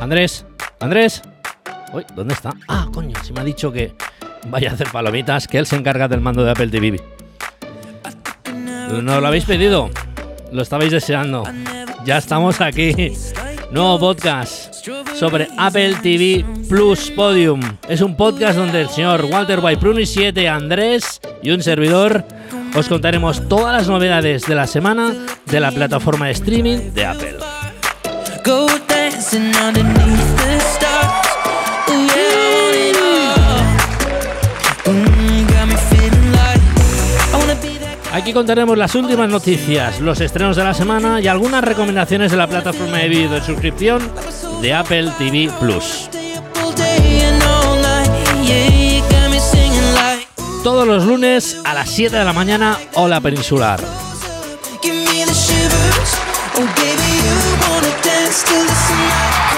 Andrés, Andrés. Uy, ¿dónde está? Ah, coño, si me ha dicho que vaya a hacer palomitas, que él se encarga del mando de Apple TV. ¿No lo habéis pedido? Lo estabais deseando. Ya estamos aquí. Nuevo podcast sobre Apple TV Plus Podium. Es un podcast donde el señor Walter White, Pruni 7, Andrés y un servidor os contaremos todas las novedades de la semana de la plataforma de streaming de Apple. Aquí contaremos las últimas noticias, los estrenos de la semana y algunas recomendaciones de la plataforma de vídeo de suscripción de Apple TV Plus. Todos los lunes a las 7 de la mañana, hola peninsular. Still to the.